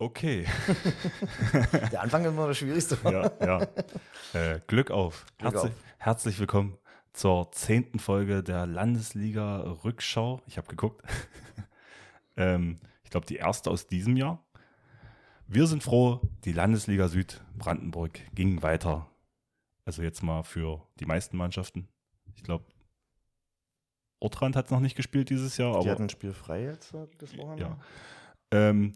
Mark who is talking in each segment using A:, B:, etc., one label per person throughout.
A: Okay.
B: Der Anfang ist immer das Schwierigste.
A: ja, ja. Äh, Glück auf.
B: Glück
A: herzlich,
B: auf.
A: herzlich willkommen zur zehnten Folge der Landesliga Rückschau. Ich habe geguckt. ähm, ich glaube, die erste aus diesem Jahr. Wir sind froh, die Landesliga Süd Brandenburg ging weiter. Also jetzt mal für die meisten Mannschaften. Ich glaube, Ortrand hat noch nicht gespielt dieses Jahr,
B: Die
A: aber
B: hatten ein Spiel frei jetzt äh, das Wochenende.
A: ja. Ähm,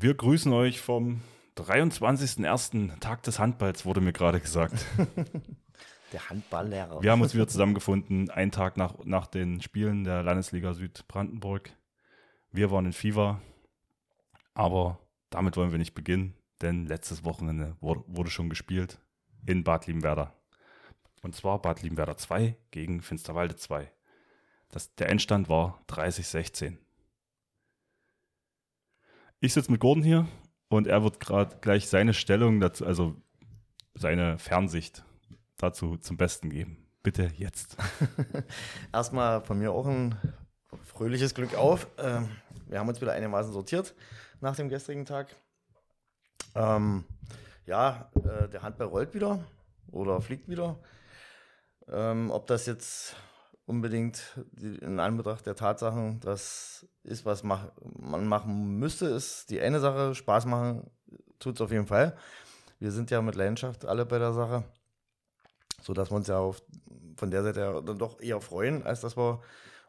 A: wir grüßen euch vom 23.01. Tag des Handballs, wurde mir gerade gesagt.
B: Der Handballlehrer.
A: Wir haben uns wieder zusammengefunden, einen Tag nach, nach den Spielen der Landesliga Südbrandenburg. Wir waren in Fieber, aber damit wollen wir nicht beginnen, denn letztes Wochenende wurde, wurde schon gespielt in Bad Liebenwerder. Und zwar Bad Liebenwerder 2 gegen Finsterwalde 2. Das, der Endstand war 30-16. Ich sitze mit Gordon hier und er wird gerade gleich seine Stellung dazu, also seine Fernsicht dazu zum Besten geben. Bitte jetzt.
B: Erstmal von mir auch ein fröhliches Glück auf. Ähm, wir haben uns wieder einigermaßen sortiert nach dem gestrigen Tag. Ähm, ja, äh, der Handball rollt wieder oder fliegt wieder. Ähm, ob das jetzt unbedingt in Anbetracht der Tatsachen das ist, was mach, man machen müsste, ist die eine Sache. Spaß machen tut es auf jeden Fall. Wir sind ja mit Leidenschaft alle bei der Sache, sodass wir uns ja auf, von der Seite ja dann doch eher freuen, als dass wir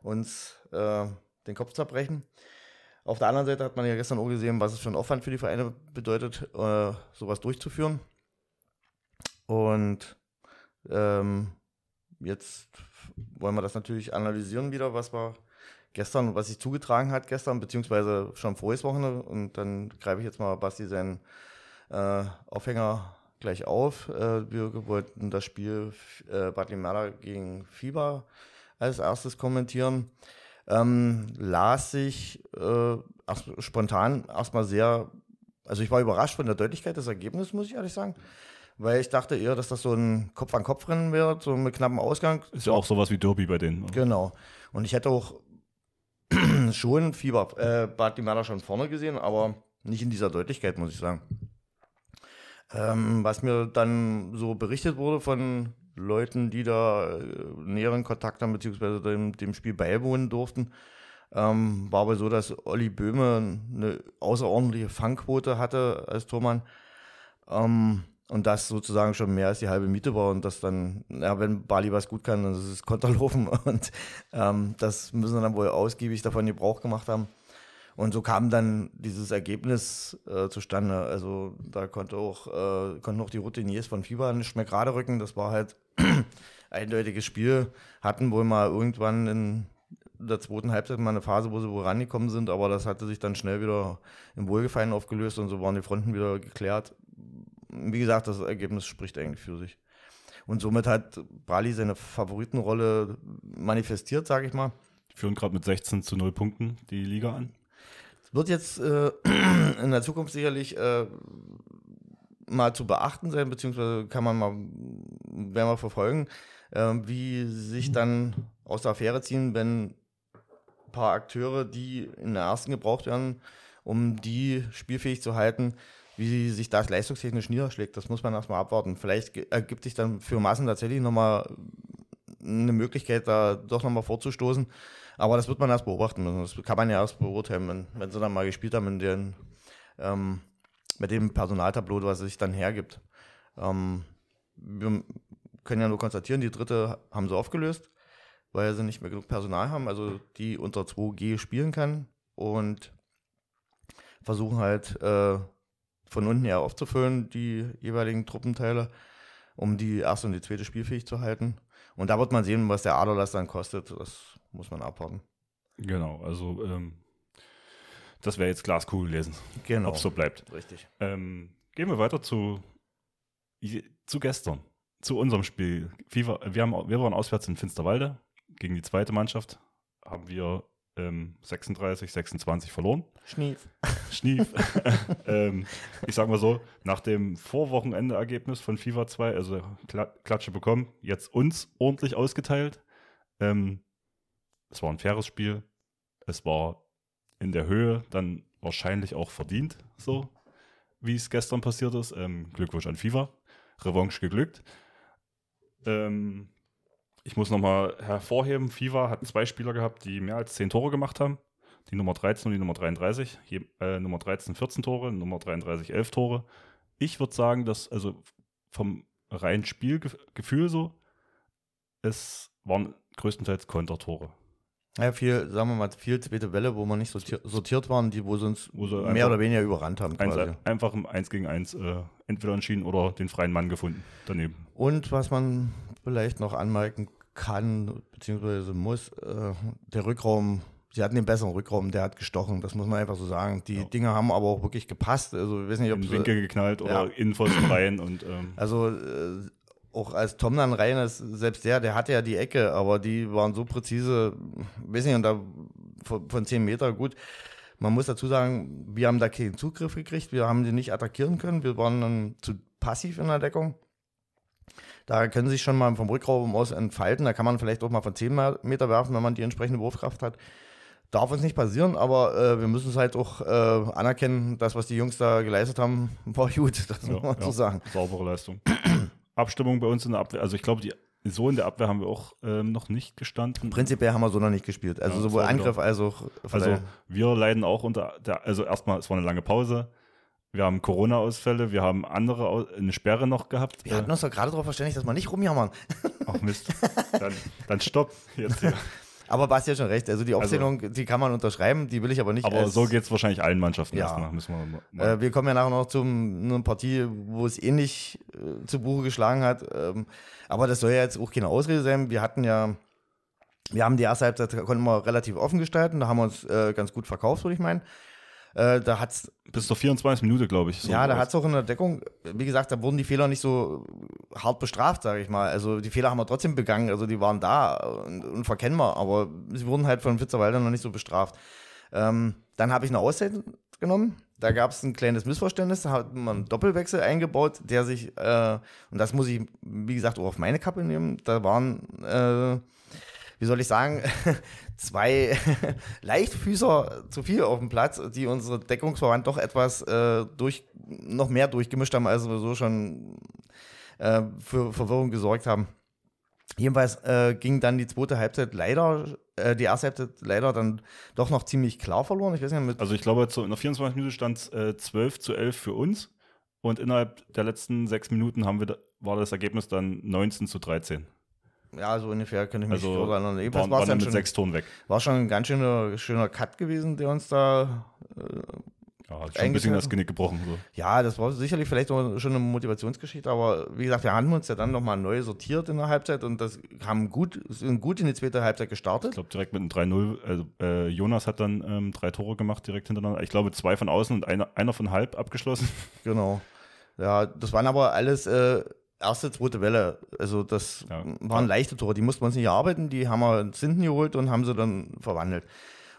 B: uns äh, den Kopf zerbrechen. Auf der anderen Seite hat man ja gestern auch gesehen, was es für ein Aufwand für die Vereine bedeutet, äh, sowas durchzuführen. Und ähm, jetzt wollen wir das natürlich analysieren wieder, was wir gestern, was sich zugetragen hat gestern, beziehungsweise schon voriges Wochenende. Und dann greife ich jetzt mal Basti seinen äh, Aufhänger gleich auf. Äh, wir wollten das Spiel äh, Bad Limmerda gegen Fieber als erstes kommentieren. Ähm, las sich äh, erst, spontan erstmal sehr, also ich war überrascht von der Deutlichkeit des Ergebnisses, muss ich ehrlich sagen. Weil ich dachte eher, dass das so ein Kopf-an-Kopf-Rennen wäre, so mit knappem Ausgang.
A: Ist ja auch sowas wie Derby bei denen. oder?
B: Genau. Und ich hätte auch schon Fieber, äh, Bad Limmerda schon vorne gesehen, aber nicht in dieser Deutlichkeit, muss ich sagen. Ähm, was mir dann so berichtet wurde von Leuten, die da äh, näheren Kontakt haben, beziehungsweise dem, dem Spiel beiwohnen durften, ähm, war aber so, dass Olli Böhme eine außerordentliche Fangquote hatte als Tormann. Ähm, und das sozusagen schon mehr als die halbe Miete war und das dann, ja, wenn Bali was gut kann, dann ist es Konterlaufen und ähm, das müssen wir dann wohl ausgiebig davon Gebrauch gemacht haben. Und so kam dann dieses Ergebnis äh, zustande. Also da konnte auch, äh, konnten auch die Routiniers von Fieber nicht mehr gerade rücken. Das war halt eindeutiges Spiel. Hatten wohl mal irgendwann in der zweiten Halbzeit mal eine Phase, wo sie wohl rangekommen sind, aber das hatte sich dann schnell wieder im Wohlgefallen aufgelöst und so waren die Fronten wieder geklärt. Wie gesagt, das Ergebnis spricht eigentlich für sich. Und somit hat Brali seine Favoritenrolle manifestiert, sage ich mal.
A: Führen gerade mit 16 zu 0 Punkten die Liga an.
B: Es wird jetzt äh, in der Zukunft sicherlich äh, mal zu beachten sein, beziehungsweise kann man mal, werden wir verfolgen, äh, wie sich dann aus der Affäre ziehen, wenn ein paar Akteure, die in der ersten gebraucht werden, um die spielfähig zu halten, wie sich das leistungstechnisch niederschlägt. Das muss man erstmal abwarten. Vielleicht ergibt sich dann für Massen tatsächlich nochmal eine Möglichkeit, da doch nochmal vorzustoßen. Aber das wird man erst beobachten müssen. Das kann man ja erst beurteilen, wenn, wenn sie dann mal gespielt haben in den, ähm, mit dem Personaltableau, was sich dann hergibt. Ähm, wir können ja nur konstatieren, die dritte haben sie aufgelöst, weil sie nicht mehr genug Personal haben, also die unter 2G spielen kann und versuchen halt äh, von unten her aufzufüllen, die jeweiligen Truppenteile, um die erste und die zweite spielfähig zu halten. Und da wird man sehen, was der Aderlass dann kostet. Das muss man abwarten.
A: Genau, also ähm, das wäre jetzt Glaskugel lesen,
B: Genau.
A: ob es so bleibt.
B: Richtig.
A: Ähm, gehen wir weiter zu, zu gestern, zu unserem Spiel. FIFA, wir, haben, wir waren auswärts in Finsterwalde gegen die zweite Mannschaft. Haben wir ähm, 36, 26 verloren.
B: Schnief.
A: Schnief. ähm, ich sag mal so, nach dem Vorwochenende-Ergebnis von FIFA 2, also Kla Klatsche bekommen, jetzt uns ordentlich ausgeteilt. Ähm, es war ein faires Spiel. Es war in der Höhe dann wahrscheinlich auch verdient so. wie es gestern passiert ist. Ähm, Glückwunsch an FIFA. Revanche geglückt. Ähm, ich muss nochmal hervorheben, FIFA hat zwei Spieler gehabt, die mehr als 10 Tore gemacht haben. Die Nummer 13 und die Nummer 33. Je, äh, Nummer 13 14 Tore, Nummer 33 11 Tore. Ich würde sagen, dass also vom reinen Spielgefühl so, es waren größtenteils Kontertore.
B: Ja, viel, sagen wir mal, viel zweite Welle, wo man nicht sortiert, sortiert waren, die wo sie uns
A: Wo sie
B: mehr oder weniger überrannt haben.
A: Eins, einfach im 1 gegen 1 äh, entweder entschieden oder den freien Mann gefunden daneben.
B: Und was man vielleicht noch anmerken kann, beziehungsweise muss, äh, der Rückraum, sie hatten den besseren Rückraum, der hat gestochen, das muss man einfach so sagen. Die
A: Ja.
B: Dinge haben aber auch wirklich gepasst. Also, ich weiß nicht, ob
A: In
B: sie,
A: Winkel geknallt oder
B: Ja.
A: Innenpfosten rein und ähm,
B: Also äh, auch als Tom dann rein ist, selbst der, der hatte ja die Ecke, aber die waren so präzise, weiß nicht, und da von, von 10 Meter gut. Man muss dazu sagen, wir haben da keinen Zugriff gekriegt, wir haben die nicht attackieren können, wir waren dann zu passiv in der Deckung. Da können sie sich schon mal vom Rückraum aus entfalten, da kann man vielleicht auch mal von 10 Meter werfen, wenn man die entsprechende Wurfkraft hat. Darf uns nicht passieren, aber äh, wir müssen es halt auch äh, anerkennen, das, was die Jungs da geleistet haben, war gut, das muss man so sagen.
A: saubere Leistung. Abstimmung bei uns in der Abwehr. Also ich glaube, die, so in der Abwehr haben wir auch ähm, noch nicht gestanden.
B: Prinzipiell haben wir so noch nicht gespielt. Also
A: Ja,
B: sowohl Angriff als auch
A: Also wir leiden auch unter der, also erstmal, es war eine lange Pause. Wir haben Corona-Ausfälle, wir haben andere, eine Sperre noch gehabt.
B: wir hatten uns doch gerade darauf verständigt, dass wir nicht rumjammern.
A: Ach Mist. Dann, dann stopp. Jetzt hier.
B: Aber Basti hat schon recht. Also die Aufzählung, die kann man unterschreiben, die will ich aber nicht.
A: Aber so geht es wahrscheinlich allen Mannschaften
B: Ja.
A: erstmal. Müssen wir
B: Äh, wir kommen ja nachher noch zu einer Partie, wo es ähnlich äh, zu Buche geschlagen hat. Ähm, aber das soll ja jetzt auch keine Ausrede sein. Wir hatten ja, wir haben die erste Halbzeit konnten wir relativ offen gestalten. Da haben wir uns äh, ganz gut verkauft, würde ich meinen. Äh, da hat's
A: bis zur 24 Minute, glaube ich. so
B: ja, da hat es auch in der Deckung, wie gesagt, da wurden die Fehler nicht so hart bestraft, sage ich mal. Also die Fehler haben wir trotzdem begangen, also die waren da und, und verkennbar, aber sie wurden halt von Fitzerwalder noch nicht so bestraft. Ähm, dann habe ich eine Auszeit genommen. Da gab es ein kleines Missverständnis, da hat man einen Doppelwechsel eingebaut, der sich, äh, und das muss ich, wie gesagt, auch auf meine Kappe nehmen, da waren, äh, wie soll ich sagen, zwei Leichtfüßer zu viel auf dem Platz, die unsere Deckungsverwandt doch etwas äh, durch, noch mehr durchgemischt haben, als wir so schon äh, für Verwirrung gesorgt haben. Jedenfalls äh, ging dann die zweite Halbzeit leider, äh, die erste Halbzeit leider dann doch noch ziemlich klar verloren. Ich weiß nicht, mit
A: Also ich glaube, in der 24 Minute stand es äh, 12 zu 11 für uns. Und innerhalb der letzten sechs Minuten haben wir war das Ergebnis dann 19 zu 13.
B: ja, so ungefähr könnte ich mich
A: Also
B: erinnern. Jedenfalls
A: waren,
B: war's
A: waren dann mit
B: schon,
A: sechs Toren weg.
B: war schon ein ganz schöner, schöner Cut gewesen, der uns da
A: Ja, hat schon ein bisschen das Genick gebrochen. So.
B: Ja, das war sicherlich vielleicht auch schon eine Motivationsgeschichte, aber wie gesagt, wir haben uns ja dann nochmal neu sortiert in der Halbzeit und das haben gut, sind gut in die zweite Halbzeit
A: Ich
B: gestartet.
A: glaube, direkt mit einem 3-0. Also, äh, Jonas hat dann ähm, drei Tore gemacht direkt hintereinander. Ich glaube, zwei von außen und einer, einer von halb abgeschlossen.
B: Genau. Ja, das waren aber alles äh, erste, zweite Welle. Also das
A: Ja.
B: waren leichte Tore, die mussten wir uns nicht erarbeiten, die haben wir ins Hinten geholt und haben sie dann verwandelt.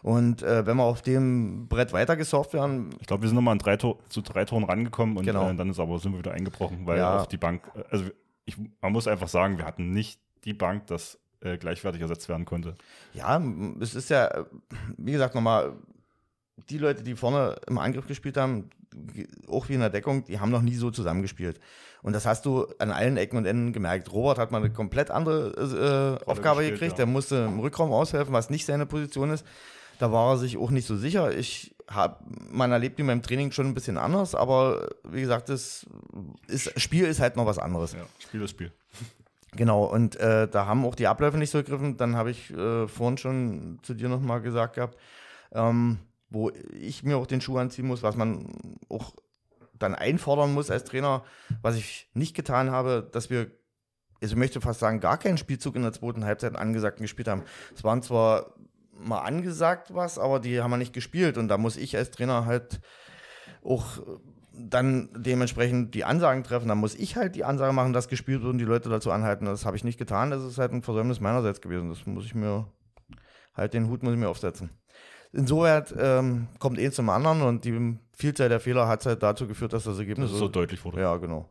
B: Und äh, wenn wir auf dem Brett weiter gesurft wären,
A: Ich glaube, wir sind nochmal an drei Tor, zu drei Toren rangekommen und
B: Genau.
A: äh, dann ist aber sind wir wieder eingebrochen, weil
B: Ja.
A: auf die Bank, äh, also ich, man muss einfach sagen, wir hatten nicht die Bank, dass äh, gleichwertig ersetzt werden konnte.
B: Ja, es ist ja, äh, wie gesagt, nochmal, die Leute, die vorne im Angriff gespielt haben, auch wie in der Deckung, die haben noch nie so zusammengespielt. Und das hast du an allen Ecken und Enden gemerkt. Robert hat mal eine komplett andere äh, Aufgabe
A: gespielt,
B: gekriegt.
A: ja.
B: Der musste im Rückraum aushelfen, was nicht seine Position ist. Da war er sich auch nicht so sicher. Ich habe, man erlebt ihn beim Training schon ein bisschen anders, aber wie gesagt, das ist, Spiel ist halt noch was anderes.
A: Ja, Spiel ist Spiel.
B: Genau, und äh, da haben auch die Abläufe nicht so gegriffen. Dann habe ich äh, vorhin schon zu dir nochmal gesagt gehabt, ähm, wo ich mir auch den Schuh anziehen muss, was man auch dann einfordern muss als Trainer, was ich nicht getan habe, dass wir, also ich möchte fast sagen, gar keinen Spielzug in der zweiten Halbzeit angesagt gespielt haben. Es waren zwar mal angesagt was, aber die haben wir nicht gespielt und da muss ich als Trainer halt auch dann dementsprechend die Ansagen treffen. Dann muss ich halt die Ansage machen, dass gespielt wird und die Leute dazu anhalten. Das habe ich nicht getan. Das ist halt ein Versäumnis meinerseits gewesen. Das muss ich mir, halt den Hut muss ich mir aufsetzen. Insoweit ähm, kommt eins zum anderen und die Vielzahl der Fehler hat halt dazu geführt, dass das Ergebnis
A: Das so deutlich wurde.
B: ja, genau.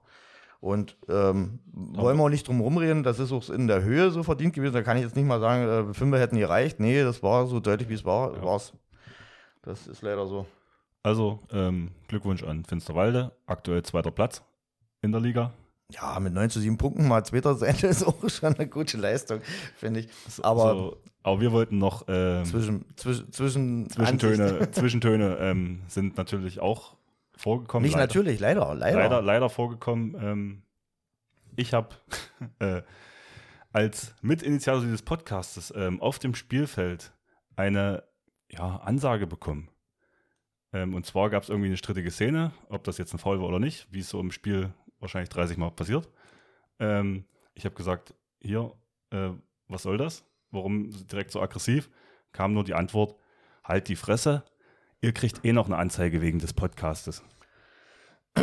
B: Und ähm, wollen wir auch nicht drum rumreden, das ist auch in der Höhe so verdient gewesen. Da kann ich jetzt nicht mal sagen, äh, Fünfer hätten gereicht. Nee, das war so deutlich, wie es war,
A: Ja.
B: war's. Das ist leider so.
A: Also ähm, Glückwunsch an Finsterwalde, aktuell zweiter Platz in der Liga.
B: Ja, mit 9 zu 7 Punkten mal zweiter sein, ist auch schon eine gute Leistung, finde ich. Aber,
A: so, aber wir wollten noch ähm,
B: zwischen, zwischen, zwischen
A: Zwischentöne, Zwischentöne ähm, sind natürlich auch vorgekommen.
B: Nicht leider. natürlich, leider, leider.
A: Leider, leider vorgekommen. Ähm, ich habe äh, als Mitinitiator dieses Podcastes ähm, auf dem Spielfeld eine ja, Ansage bekommen. Ähm, und zwar gab es irgendwie eine strittige Szene, ob das jetzt ein Foul war oder nicht, wie es so im Spiel wahrscheinlich 30 Mal passiert. Ähm, ich habe gesagt, hier, äh, was soll das? Warum direkt so aggressiv? Kam nur die Antwort, halt die Fresse, ihr kriegt eh noch eine Anzeige wegen des Podcastes.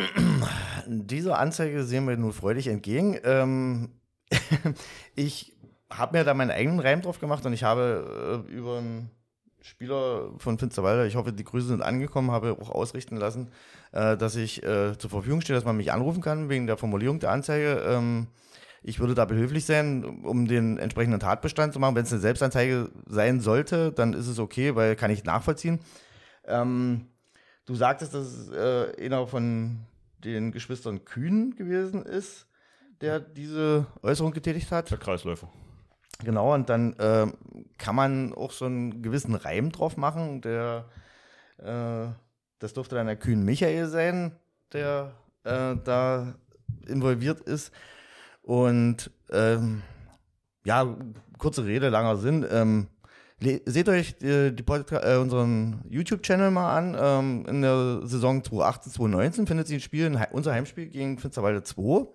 B: Diese Anzeige sehen wir nun freudig entgegen. Ähm, ich habe mir da meinen eigenen Reim drauf gemacht und ich habe äh, über einen Spieler von Finsterwalder, ich hoffe, die Grüße sind angekommen, habe auch ausrichten lassen, äh, dass ich äh, zur Verfügung stehe, dass man mich anrufen kann wegen der Formulierung der Anzeige. Ähm, ich würde da behilflich sein, um den entsprechenden Tatbestand zu machen. Wenn es eine Selbstanzeige sein sollte, dann ist es okay, weil kann ich nachvollziehen. Ähm, du sagtest, dass es äh, einer von den Geschwistern Kühn gewesen ist, der diese Äußerung getätigt hat.
A: Der Kreisläufer.
B: Genau, und dann äh, kann man auch so einen gewissen Reim drauf machen. Der, äh, das durfte dann der Kühn Michael sein, der äh, da involviert ist. Und ähm, ja, kurze Rede, langer Sinn. Ähm, seht euch die, die äh, unseren YouTube-Channel mal an. Ähm, in der Saison 2018, 2019 findet sich ein Spiel, unser Heimspiel gegen Finsterwalde 2.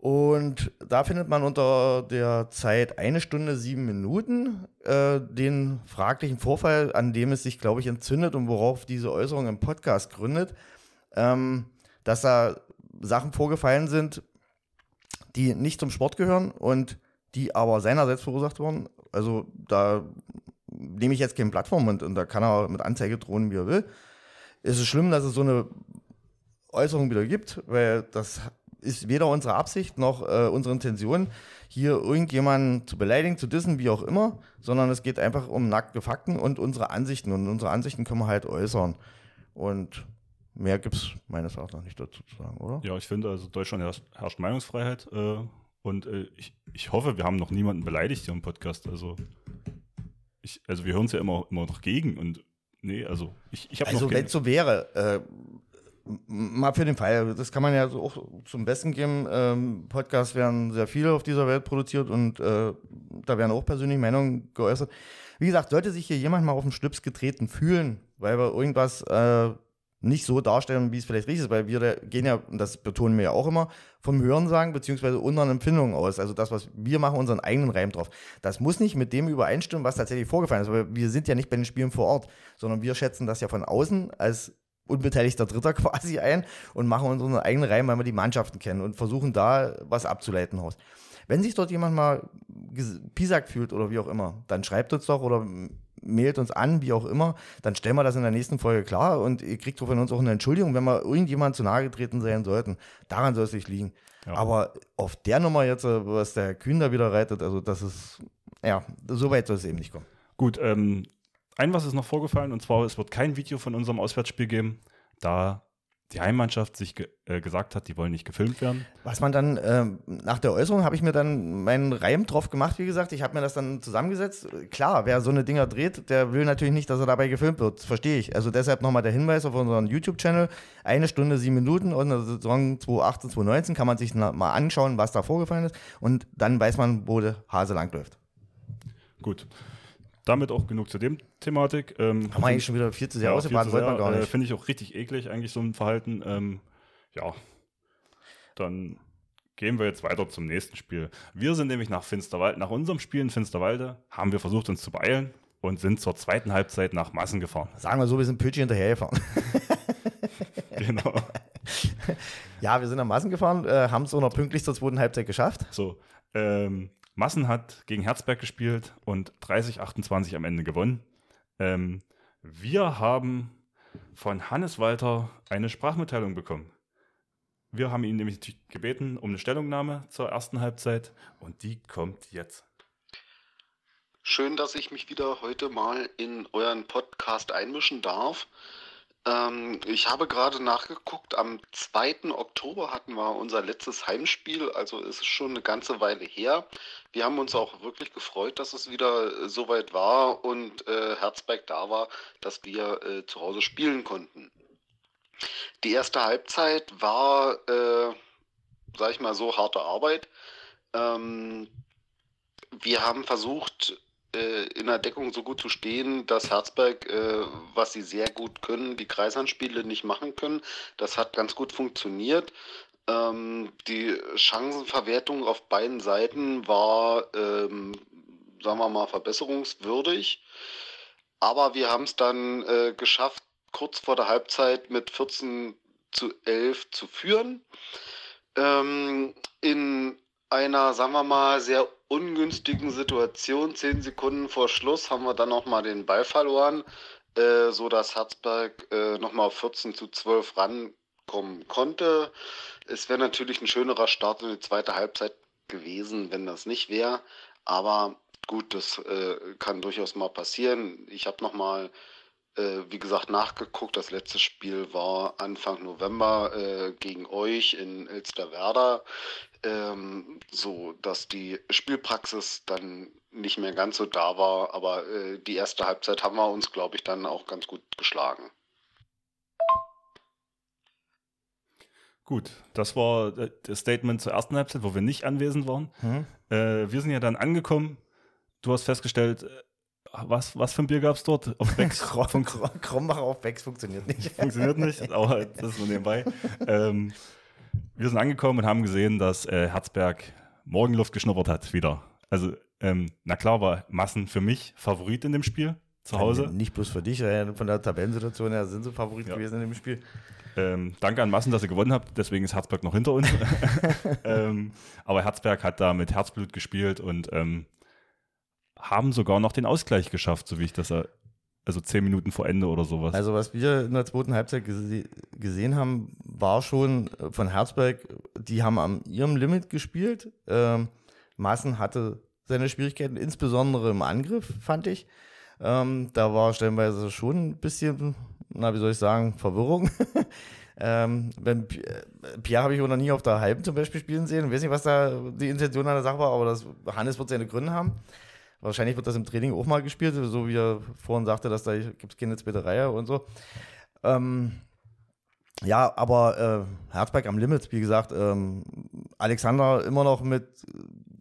B: Und da findet man unter der Zeit eine Stunde sieben Minuten äh, den fraglichen Vorfall, an dem es sich, glaube ich, entzündet und worauf diese Äußerung im Podcast gründet, ähm, dass da Sachen vorgefallen sind, die nicht zum Sport gehören und die aber seinerseits verursacht wurden. Also da nehme ich jetzt keine Plattform und, und da kann er mit Anzeige drohen, wie er will. Es ist schlimm, dass es so eine Äußerung wieder gibt, weil das ist weder unsere Absicht noch äh, unsere Intention, hier irgendjemanden zu beleidigen, zu dissen, wie auch immer, sondern es geht einfach um nackte Fakten und unsere Ansichten. Und unsere Ansichten können wir halt äußern. Und mehr gibt es meines Erachtens nicht dazu zu sagen, oder?
A: Ja, ich finde, also Deutschland herrscht, herrscht Meinungsfreiheit. Äh, und äh, ich, ich hoffe, wir haben noch niemanden beleidigt hier im Podcast. Also, ich, also wir hören es ja immer, immer noch gegen. Und nee, also ich, ich habe
B: Also, wenn es so wäre, äh, mal für den Fall, das kann man ja so auch zum Besten geben. Ähm, Podcasts werden sehr viele auf dieser Welt produziert und äh, da werden auch persönliche Meinungen geäußert. Wie gesagt, sollte sich hier jemand mal auf den Schlips getreten fühlen, weil wir irgendwas äh, nicht so darstellen, wie es vielleicht richtig ist, weil wir gehen ja, und das betonen wir ja auch immer, vom Hörensagen beziehungsweise unseren Empfindungen aus. Also das, was wir machen, unseren eigenen Reim drauf. Das muss nicht mit dem übereinstimmen, was tatsächlich vorgefallen ist, weil wir sind ja nicht bei den Spielen vor Ort, sondern wir schätzen das ja von außen als unbeteiligter Dritter quasi ein und machen unseren eigenen Reihen, weil wir die Mannschaften kennen und versuchen da was abzuleiten aus. Wenn sich dort jemand mal pisagt fühlt oder wie auch immer, dann schreibt uns doch oder mailt uns an, wie auch immer, dann stellen wir das in der nächsten Folge klar und ihr kriegt von uns auch eine Entschuldigung, wenn wir irgendjemand zu nahe getreten sein sollten. Daran soll es nicht liegen. Ja. Aber auf der Nummer jetzt, was der Kühn da wieder reitet, also das ist, ja, so weit soll es eben nicht kommen.
A: Gut, ähm, ein was ist noch vorgefallen und zwar, es wird kein Video von unserem Auswärtsspiel geben, da die Heimmannschaft sich ge äh, gesagt hat, die wollen nicht gefilmt werden.
B: Was man dann, äh, nach der Äußerung habe ich mir dann meinen Reim drauf gemacht, wie gesagt. Ich habe mir das dann zusammengesetzt. Klar, wer so eine Dinger dreht, der will natürlich nicht, dass er dabei gefilmt wird. Das verstehe ich. Also deshalb nochmal der Hinweis auf unseren YouTube-Channel. Eine Stunde, sieben Minuten und der Saison 2018, 2019 kann man sich mal anschauen, was da vorgefallen ist. Und dann weiß man, wo der Hase langläuft.
A: Gut damit auch genug zu dem Thematik.
B: Ähm, Haben wir eigentlich schon wieder viel zu sehr ja, ausgebadet,
A: wollte man gar nicht. Äh, Finde ich auch richtig eklig, eigentlich so ein Verhalten. Ähm, ja, dann gehen wir jetzt weiter zum nächsten Spiel. Wir sind nämlich nach Finsterwalde, nach unserem Spiel in Finsterwalde, haben wir versucht, uns zu beeilen und sind zur zweiten Halbzeit nach Massen gefahren.
B: Sagen wir so, wir sind Pötschi hinterhergefahren. genau. ja, wir sind nach Massen gefahren, äh, haben es auch noch pünktlich zur zweiten Halbzeit geschafft.
A: So, ähm, Massen hat gegen Herzberg gespielt und 30-28 am Ende gewonnen. Ähm, wir haben von Hannes Walter eine Sprachmitteilung bekommen. Wir haben ihn nämlich gebeten um eine Stellungnahme zur ersten Halbzeit und die kommt jetzt.
C: Schön, dass ich mich wieder heute mal in euren Podcast einmischen darf. Ähm, ich habe gerade nachgeguckt, am 2. Oktober hatten wir unser letztes Heimspiel, also ist es schon eine ganze Weile her. Wir haben uns auch wirklich gefreut, dass es wieder äh, soweit war und äh, Herzberg da war, dass wir äh, zu Hause spielen konnten. Die erste Halbzeit war, äh, sag ich mal so, harte Arbeit. Ähm, wir haben versucht, in der Deckung so gut zu stehen, dass Herzberg, äh, was sie sehr gut können, die Kreishandspiele nicht machen können. Das hat ganz gut funktioniert. Ähm, die Chancenverwertung auf beiden Seiten war, ähm, sagen wir mal, verbesserungswürdig. Aber wir haben es dann äh, geschafft, kurz vor der Halbzeit mit 14 zu 11 zu führen. Ähm, in einer, sagen wir mal, sehr ungünstigen Situation, zehn Sekunden vor Schluss, haben wir dann nochmal den Ball verloren, äh, so dass Herzberg äh, nochmal auf 14 zu 12 rankommen konnte. Es wäre natürlich ein schönerer Start in die zweite Halbzeit gewesen, wenn das nicht wäre. Aber gut, das äh, kann durchaus mal passieren. Ich habe nochmal äh, wie gesagt, nachgeguckt. Das letzte Spiel war Anfang November äh, gegen euch in Elsterwerda, ähm, so dass die Spielpraxis dann nicht mehr ganz so da war. Aber äh, die erste Halbzeit haben wir uns, glaube ich, dann auch ganz gut geschlagen.
A: Gut, das war äh, das Statement zur ersten Halbzeit, wo wir nicht anwesend waren. Mhm. Äh, wir sind ja dann angekommen. Du hast festgestellt, äh, was, was für ein Bier gab es dort?
B: Auf Becks? Krom, Krombacher auf Becks funktioniert nicht.
A: funktioniert nicht, aber das ist nur nebenbei. Ähm, wir sind angekommen und haben gesehen, dass äh, Herzberg Morgenluft geschnuppert hat wieder. Also, ähm, na klar, war Massen für mich Favorit in dem Spiel zu Hause.
B: Nicht bloß für dich, von der Tabellensituation her sind sie Favorit ja. gewesen in dem Spiel.
A: Ähm, danke an Massen, dass ihr gewonnen habt. Deswegen ist Herzberg noch hinter uns. ähm, aber Herzberg hat da mit Herzblut gespielt und ähm, haben sogar noch den Ausgleich geschafft, so wie ich das, also zehn Minuten vor Ende oder sowas.
B: Also was wir in der zweiten Halbzeit gese gesehen haben, war schon von Herzberg, die haben am ihrem Limit gespielt. Ähm, Massen hatte seine Schwierigkeiten, insbesondere im Angriff, fand ich. Ähm, da war stellenweise schon ein bisschen, na, wie soll ich sagen, Verwirrung. ähm, wenn, Pierre habe ich noch nie auf der Halben zum Beispiel spielen sehen. Ich weiß nicht, was da die Intention an der Sache war, aber das, Hannes wird seine Gründe haben. Wahrscheinlich wird das im Training auch mal gespielt, so wie er vorhin sagte, dass da gibt es keine zweite Reihe und so. Ähm, ja, aber äh, Herzberg am Limit, wie gesagt, ähm, Alexander immer noch mit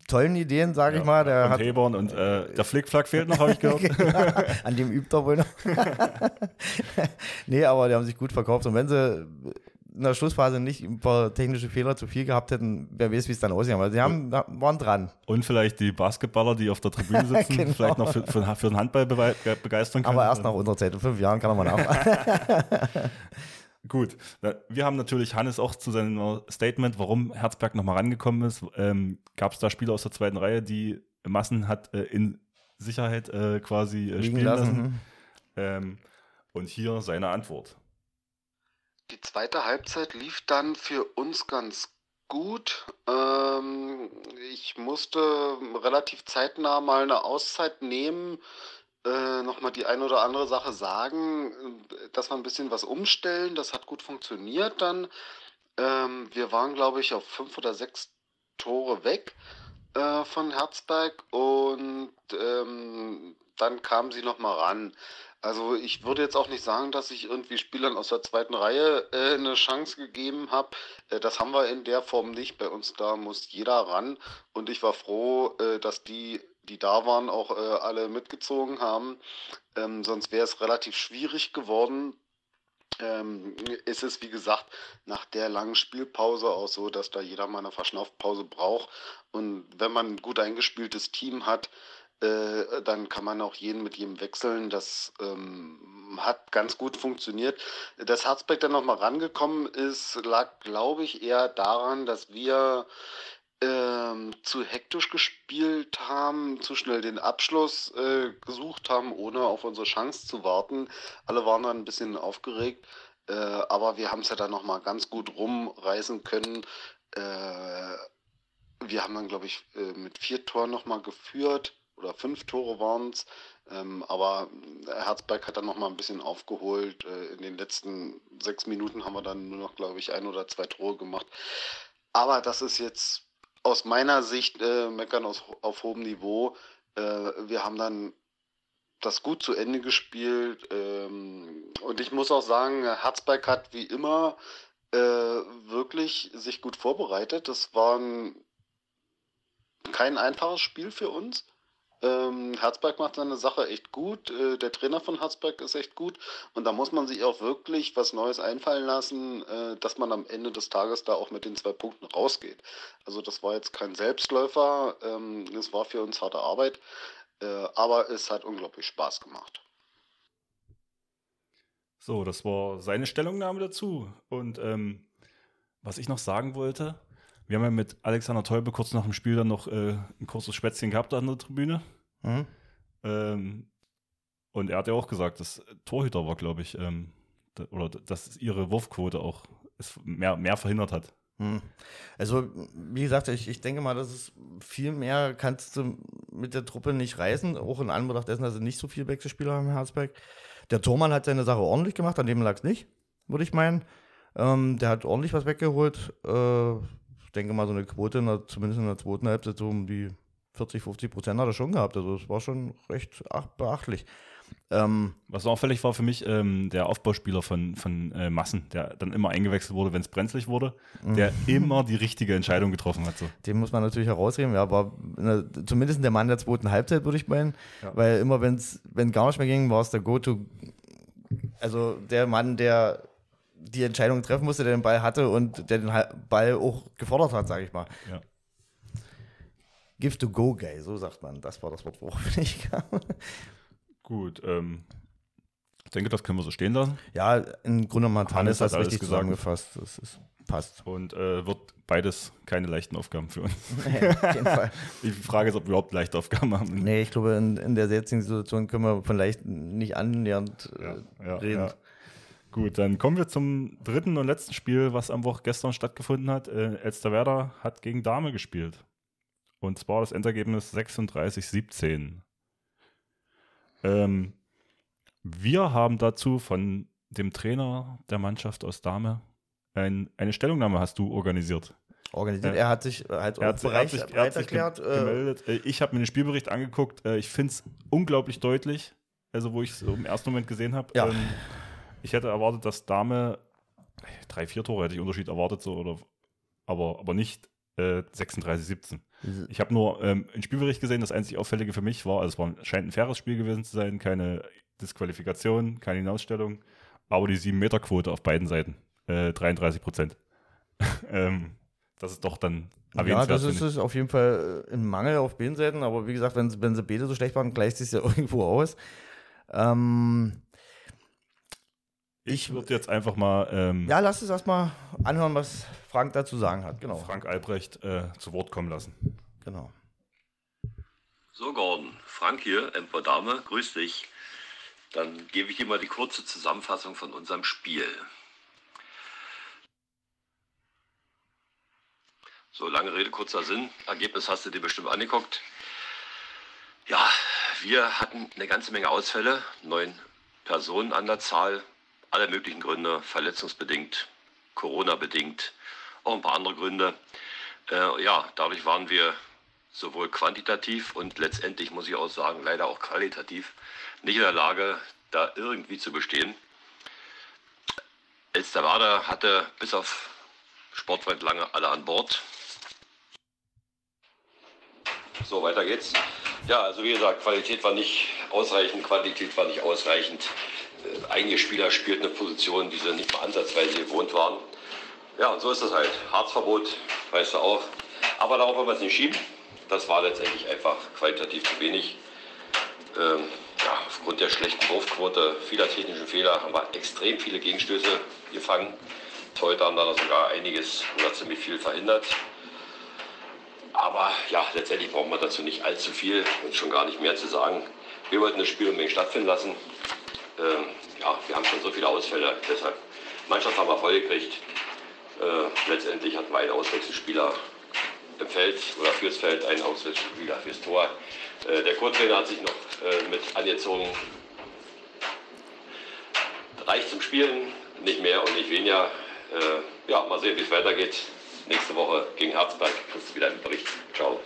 B: tollen Ideen, sage ja, ich mal. Der
A: und hat, Hebern und äh, der Flickflack fehlt noch, habe ich gehört.
B: genau, an dem übt er wohl noch. nee, aber die haben sich gut verkauft. Und wenn sie in der Schlussphase nicht ein paar technische Fehler zu viel gehabt hätten, wer weiß, wie es dann aussehen. Aber sie haben, waren dran.
A: Und vielleicht die Basketballer, die auf der Tribüne sitzen, genau. vielleicht noch für, für, für, den Handball begeistern können.
B: Aber erst nach unserer Zeit. In fünf Jahren kann er mal nach.
A: Gut, wir haben natürlich Hannes auch zu seinem Statement, warum Herzberg nochmal rangekommen ist. Ähm, Gab es da Spieler aus der zweiten Reihe, die Massen hat äh, in Sicherheit äh, quasi äh, spielen lassen? lassen. Mhm. Ähm, und hier seine Antwort.
C: Die zweite Halbzeit lief dann für uns ganz gut. Ähm, ich musste relativ zeitnah mal eine Auszeit nehmen, äh, nochmal die eine oder andere Sache sagen, dass wir ein bisschen was umstellen. Das hat gut funktioniert dann. Ähm, wir waren, glaube ich, auf fünf oder sechs Tore weg äh, von Herzberg und ähm, dann kamen sie nochmal ran. Also ich würde jetzt auch nicht sagen, dass ich irgendwie Spielern aus der zweiten Reihe äh, eine Chance gegeben habe. Äh, das haben wir in der Form nicht. Bei uns da muss jeder ran. Und ich war froh, äh, dass die, die da waren, auch äh, alle mitgezogen haben. Ähm, sonst wäre es relativ schwierig geworden. Ähm, ist es, wie gesagt, nach der langen Spielpause auch so, dass da jeder mal eine Verschnaufpause braucht. Und wenn man ein gut eingespieltes Team hat, äh, dann kann man auch jeden mit jedem wechseln. Das ähm, hat ganz gut funktioniert. Dass Herzberg dann nochmal rangekommen ist, lag, glaube ich, eher daran, dass wir ähm, zu hektisch gespielt haben, zu schnell den Abschluss äh, gesucht haben, ohne auf unsere Chance zu warten. Alle waren dann ein bisschen aufgeregt, äh, aber wir haben es ja dann nochmal ganz gut rumreißen können. Äh, wir haben dann, glaube ich, äh, mit vier Toren nochmal geführt oder fünf Tore waren es. Ähm, aber Herzberg hat dann noch mal ein bisschen aufgeholt. Äh, in den letzten sechs Minuten haben wir dann nur noch, glaube ich, ein oder zwei Tore gemacht. Aber das ist jetzt aus meiner Sicht äh, meckern aus, auf hohem Niveau. Äh, wir haben dann das gut zu Ende gespielt. Ähm, und ich muss auch sagen, Herzberg hat wie immer äh, wirklich sich gut vorbereitet. Das war ein, kein einfaches Spiel für uns. Ähm, Herzberg macht seine Sache echt gut. Äh, der Trainer von Herzberg ist echt gut. Und da muss man sich auch wirklich was Neues einfallen lassen, äh, dass man am Ende des Tages da auch mit den zwei Punkten rausgeht. Also das war jetzt kein Selbstläufer. Ähm, es war für uns harte Arbeit. Äh, aber es hat unglaublich Spaß gemacht.
A: So, das war seine Stellungnahme dazu. Und ähm, was ich noch sagen wollte, wir haben ja mit Alexander Teube kurz nach dem Spiel dann noch äh, ein kurzes Spätzchen gehabt an der Tribüne. Mhm. Ähm, und er hat ja auch gesagt, dass Torhüter war, glaube ich, ähm, oder dass ihre Wurfquote auch mehr, mehr verhindert hat. Hm.
B: Also, wie gesagt, ich, ich denke mal, dass es viel mehr kannst du mit der Truppe nicht reißen, auch in Anbetracht dessen, dass sie nicht so viele Wechselspieler haben im Herzberg. Der Tormann hat seine Sache ordentlich gemacht, an dem lag es nicht, würde ich meinen. Ähm, der hat ordentlich was weggeholt. Äh, denke mal, so eine Quote, in der, zumindest in der zweiten Halbzeit, so um die 40, 50 Prozent hat er schon gehabt. Also, es war schon recht beachtlich.
A: Ähm, Was auffällig war für mich, ähm, der Aufbauspieler von, von äh, Massen, der dann immer eingewechselt wurde, wenn es brenzlig wurde, der mhm. immer die richtige Entscheidung getroffen hat. So.
B: Den muss man natürlich herausheben, ja, aber ne, zumindest der Mann der zweiten Halbzeit, würde ich meinen, ja. weil immer, wenn's, wenn gar nicht mehr ging, war es der Go-To, also der Mann, der die Entscheidung treffen musste, der den Ball hatte und der den Ball auch gefordert hat, sage ich mal. Ja. Give to go, guy, so sagt man. Das war das Wort, worauf ich kam.
A: Gut, ähm, ich denke, das können wir so stehen lassen.
B: Ja, im Grunde genommen hat Hannes das richtig zusammengefasst. Das ist, passt.
A: Und äh, wird beides keine leichten Aufgaben für uns. Nee, auf jeden Fall. Die Frage ist, ob wir überhaupt leichte Aufgaben haben.
B: Nee, ich glaube, in, in der jetzigen Situation können wir von leicht nicht annähernd äh, ja, ja, reden. Ja.
A: Gut, dann kommen wir zum dritten und letzten Spiel, was am Woche gestern stattgefunden hat. Äh, Elsterwerda hat gegen Dame gespielt. Und zwar das Endergebnis 36-17. Ähm, wir haben dazu von dem Trainer der Mannschaft aus Dame ein, eine Stellungnahme hast du organisiert.
B: Organisiert. Äh, er hat sich halt er hat, bereit, er sich, er hat sich erklärt.
A: Äh, gemeldet. Äh, ich habe mir den Spielbericht angeguckt. Äh, ich finde es unglaublich deutlich. Also, wo ich es im ersten Moment gesehen habe. Ja. Ähm, ich hätte erwartet, dass Dame drei, vier Tore hätte ich Unterschied erwartet, so, oder, aber, aber nicht äh, 36, 17. Ich habe nur ähm, einen Spielbericht gesehen, das einzig Auffällige für mich war, also es war, scheint ein faires Spiel gewesen zu sein, keine Disqualifikation, keine Hinausstellung, aber die 7-Meter-Quote auf beiden Seiten, äh, 33 Prozent. ähm, das ist doch dann
B: erwähnenswert. Ja, das ist es auf jeden Fall äh, ein Mangel auf beiden Seiten, aber wie gesagt, wenn, wenn sie beide so schlecht waren, gleicht sich ja irgendwo aus. Ähm,
A: ich würde jetzt einfach mal. Ähm,
B: ja, lass es erstmal anhören, was Frank dazu sagen hat. Genau.
A: Frank Albrecht äh, zu Wort kommen lassen.
B: Genau.
D: So, Gordon, Frank hier, Emper Dame, grüß dich. Dann gebe ich dir mal die kurze Zusammenfassung von unserem Spiel. So, lange Rede, kurzer Sinn. Ergebnis hast du dir bestimmt angeguckt. Ja, wir hatten eine ganze Menge Ausfälle, neun Personen an der Zahl, alle möglichen Gründe, verletzungsbedingt, Corona-bedingt, auch ein paar andere Gründe. Äh, ja, dadurch waren wir sowohl quantitativ und letztendlich, muss ich auch sagen, leider auch qualitativ nicht in der Lage, da irgendwie zu bestehen. Elsterwerda hatte bis auf Sportfreund lange alle an Bord. So, weiter geht's. Ja, also wie gesagt, Qualität war nicht ausreichend, Quantität war nicht ausreichend. Äh, einige Spieler spielten eine Position, die sie nicht mal ansatzweise gewohnt waren. Ja, und so ist das halt. Harzverbot, weißt du auch. Aber darauf wollen wir es nicht schieben. Das war letztendlich einfach qualitativ zu wenig. Ähm, ja, aufgrund der schlechten Wurfquote, vieler technischen Fehler haben wir extrem viele Gegenstöße gefangen. Heute haben da sogar einiges oder ziemlich viel verhindert. Aber ja, letztendlich brauchen wir dazu nicht allzu viel und schon gar nicht mehr zu sagen. Wir wollten das Spiel unbedingt stattfinden lassen ähm, ja, wir haben schon so viele Ausfälle. Deshalb, Mannschaft haben wir voll gekriegt. Äh, letztendlich hatten wir einen Auswechselspieler im Feld oder fürs Feld ein Auswärtsspieler fürs Tor. Äh, der Co-Trainer hat sich noch äh, mit angezogen. Reicht zum Spielen, nicht mehr und nicht weniger. Äh, ja, mal sehen, wie es weitergeht. Nächste Woche gegen Herzberg kriegst du wieder einen Bericht. Ciao.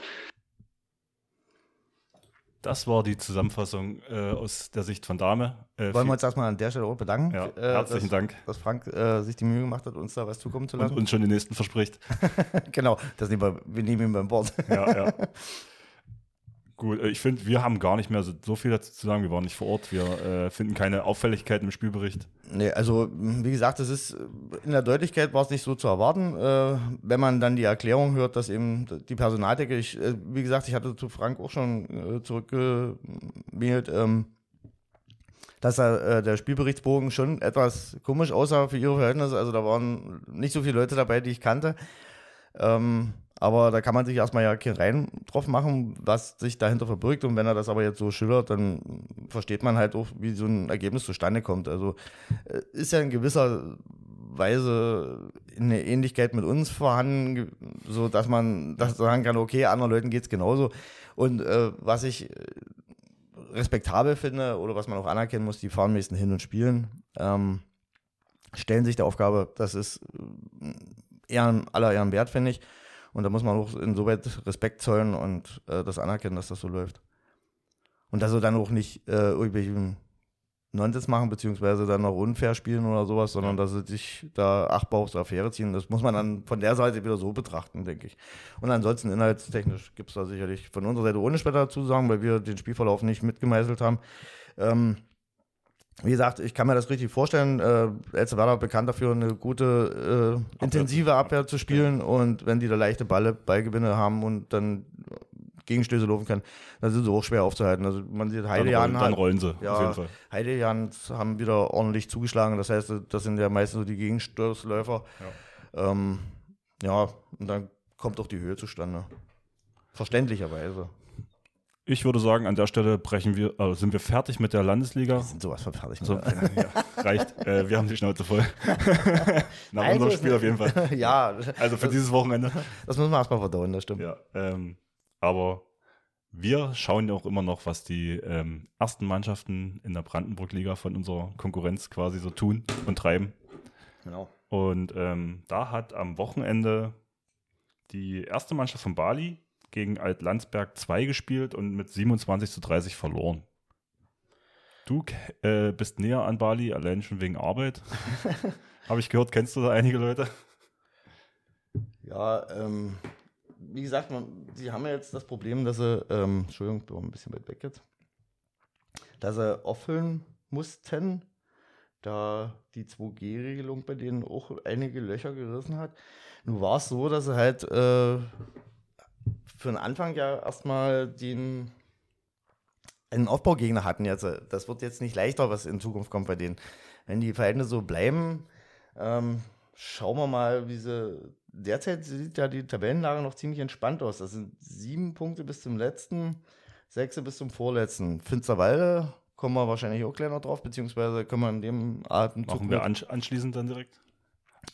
A: Das war die Zusammenfassung äh, aus der Sicht von Dame.
B: Äh, Wollen wir uns erstmal an der Stelle auch bedanken.
A: Ja, äh, herzlichen
B: dass,
A: Dank.
B: Dass Frank äh, sich die Mühe gemacht hat, uns da was zukommen zu lassen.
A: Und uns schon den nächsten verspricht.
B: genau, das nehmen wir, wir nehmen ihn beim Bord.
A: ja, ja. Gut, äh, ich finde, wir haben gar nicht mehr so, so, viel dazu zu sagen. Wir waren nicht vor Ort. Wir äh, finden keine Auffälligkeiten im Spielbericht.
B: Nee, also wie gesagt, es ist in der Deutlichkeit war es nicht so zu erwarten. Äh, wenn man dann die Erklärung hört, dass eben die Personaldecke, ich, äh, wie gesagt, ich hatte zu Frank auch schon äh, zurückgemailt, ähm, dass er, der Spielberichtsbogen schon etwas komisch aussah für ihre Verhältnisse. Also da waren nicht so viele Leute dabei, die ich kannte. Ähm, aber da kann man sich erstmal ja keinen Rein drauf machen, was sich dahinter verbirgt. Und wenn er das aber jetzt so schildert, dann versteht man halt auch, wie so ein Ergebnis zustande kommt. Also äh, ist ja in gewisser Weise eine Ähnlichkeit mit uns vorhanden, so dass man das sagen kann, okay, anderen Leuten geht es genauso. Und äh, was ich äh, respektabel finde oder was man auch anerkennen muss, die fahren meistens hin und spielen, ähm, stellen sich der Aufgabe, das ist äh, eher aller Ehren wert, finde ich. Und da muss man auch insoweit Respekt zollen und äh, das anerkennen, dass das so läuft. Und dass sie dann auch nicht äh, irgendwelchen Nonsens machen, beziehungsweise dann noch unfair spielen oder sowas, sondern dass sie sich da Achtbau zur Affäre ziehen. Das muss man dann von der Seite wieder so betrachten, denke ich. Und ansonsten inhaltstechnisch gibt es da sicherlich von unserer Seite ohne später dazu sagen, weil wir den Spielverlauf nicht mitgemeißelt haben. Ähm, wie gesagt, ich kann mir das richtig vorstellen. Äh, Elzevada bekannt dafür, eine gute, äh, intensive Abwehr zu spielen. Und wenn die da leichte Balle, Ballgewinne haben und dann Gegenstöße laufen können, dann sind sie auch schwer aufzuhalten. Also man sieht Heidejan.
A: Dann, dann rollen sie,
B: ja, auf jeden Fall. Heidejan haben wieder ordentlich zugeschlagen. Das heißt, das sind ja meistens so die Gegenstoßläufer. Ja. Ähm, ja, und dann kommt auch die Höhe zustande. Verständlicherweise.
A: Ich würde sagen, an der Stelle brechen wir, äh, sind wir fertig mit der Landesliga. Wir
B: sind sowas von fertig.
A: So, ja, reicht. Äh, wir haben die Schnauze voll. Nach also, unserem Spiel auf jeden Fall.
B: ja.
A: Also für das, dieses Wochenende.
B: Das müssen wir erstmal verdauen, das stimmt.
A: Ja, ähm, aber wir schauen ja auch immer noch, was die ähm, ersten Mannschaften in der Brandenburg-Liga von unserer Konkurrenz quasi so tun und treiben.
B: Genau.
A: Und ähm, da hat am Wochenende die erste Mannschaft von Bali gegen Alt-Landsberg 2 gespielt und mit 27 zu 30 verloren. Du äh, bist näher an Bali, allein schon wegen Arbeit. Habe ich gehört, kennst du da einige Leute?
B: Ja, ähm, wie gesagt, man, sie haben ja jetzt das Problem, dass sie, ähm, Entschuldigung, du ein bisschen weit weg jetzt, dass sie auffüllen mussten, da die 2G-Regelung bei denen auch einige Löcher gerissen hat. Nun war es so, dass sie halt äh, für den Anfang ja erstmal den einen Aufbaugegner hatten jetzt. Das wird jetzt nicht leichter, was in Zukunft kommt bei denen. Wenn die Verhältnisse so bleiben, ähm, schauen wir mal, wie sie. Derzeit sieht ja die Tabellenlage noch ziemlich entspannt aus. Das sind sieben Punkte bis zum letzten, sechs bis zum vorletzten. Finsterwalde kommen wir wahrscheinlich auch gleich noch drauf, beziehungsweise können wir in dem
A: Atemzug. Machen wir anschließend dann direkt?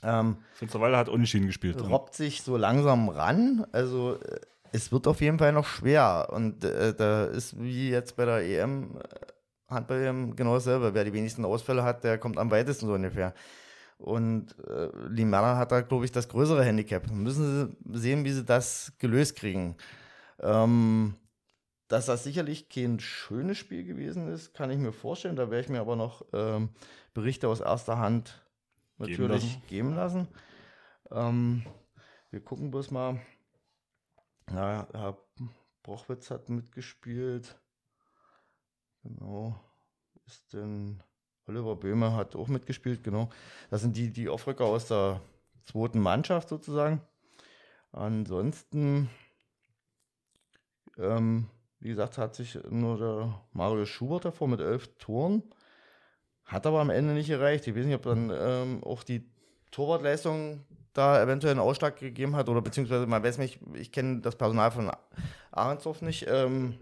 B: Ähm,
A: Finsterwalde hat Unschieden gespielt.
B: Robbt sich so langsam ran. Also äh, es wird auf jeden Fall noch schwer. Und äh, da ist wie jetzt bei der EM, äh, Handball EM genau dasselbe. Wer die wenigsten Ausfälle hat, der kommt am weitesten so ungefähr. Und äh, Limana hat da, glaube ich, das größere Handicap. Müssen sie sehen, wie sie das gelöst kriegen. Ähm, dass das sicherlich kein schönes Spiel gewesen ist, kann ich mir vorstellen. Da werde ich mir aber noch ähm, Berichte aus erster Hand natürlich geben lassen. Geben lassen. Ähm, wir gucken bloß mal. Ja, Herr Brochwitz hat mitgespielt. Genau. Ist denn Oliver Böhme hat auch mitgespielt, genau. Das sind die, die Aufrücker aus der zweiten Mannschaft sozusagen. Ansonsten, ähm, wie gesagt, hat sich nur der Mario Schubert davor mit elf Toren. Hat aber am Ende nicht gereicht. Ich weiß nicht, ob dann ähm, auch die Torwartleistung da eventuell einen Ausschlag gegeben hat oder beziehungsweise man weiß nicht, ich kenne das Personal von Ahrensdorf nicht, ähm,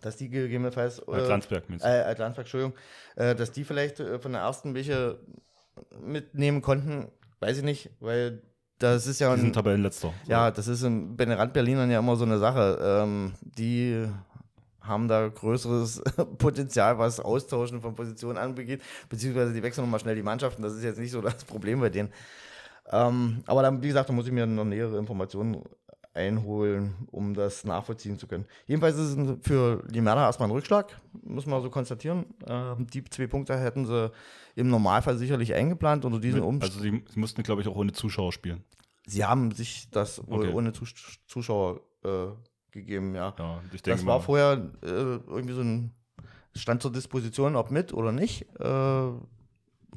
B: dass die gegebenenfalls
A: äh, Landsberg,
B: äh, Landsberg, Entschuldigung, äh, dass die vielleicht äh, von der ersten welche mitnehmen konnten, weiß ich nicht, weil das ist ja
A: Die sind
B: ein,
A: Tabellenletzter. So.
B: ja, das ist in, bei den Randberlinern ja immer so eine Sache. Ähm, die haben da größeres Potenzial, was Austauschen von Positionen anbegeht, beziehungsweise die wechseln nochmal schnell die Mannschaften. Das ist jetzt nicht so das Problem bei denen. Ähm, aber dann, wie gesagt, da muss ich mir noch nähere Informationen einholen, um das nachvollziehen zu können. Jedenfalls ist es für Limera erstmal ein Rückschlag, muss man so konstatieren. Ähm, die zwei Punkte hätten sie im Normalfall sicherlich eingeplant unter diesen Umständen.
A: Also sie, sie mussten, glaube ich, auch ohne Zuschauer spielen.
B: Sie haben sich das wohl
A: Okay.
B: ohne Zus Zuschauer äh, gegeben, ja.
A: Ja,
B: das war vorher äh, irgendwie so ein Stand zur Disposition, ob mit oder nicht äh,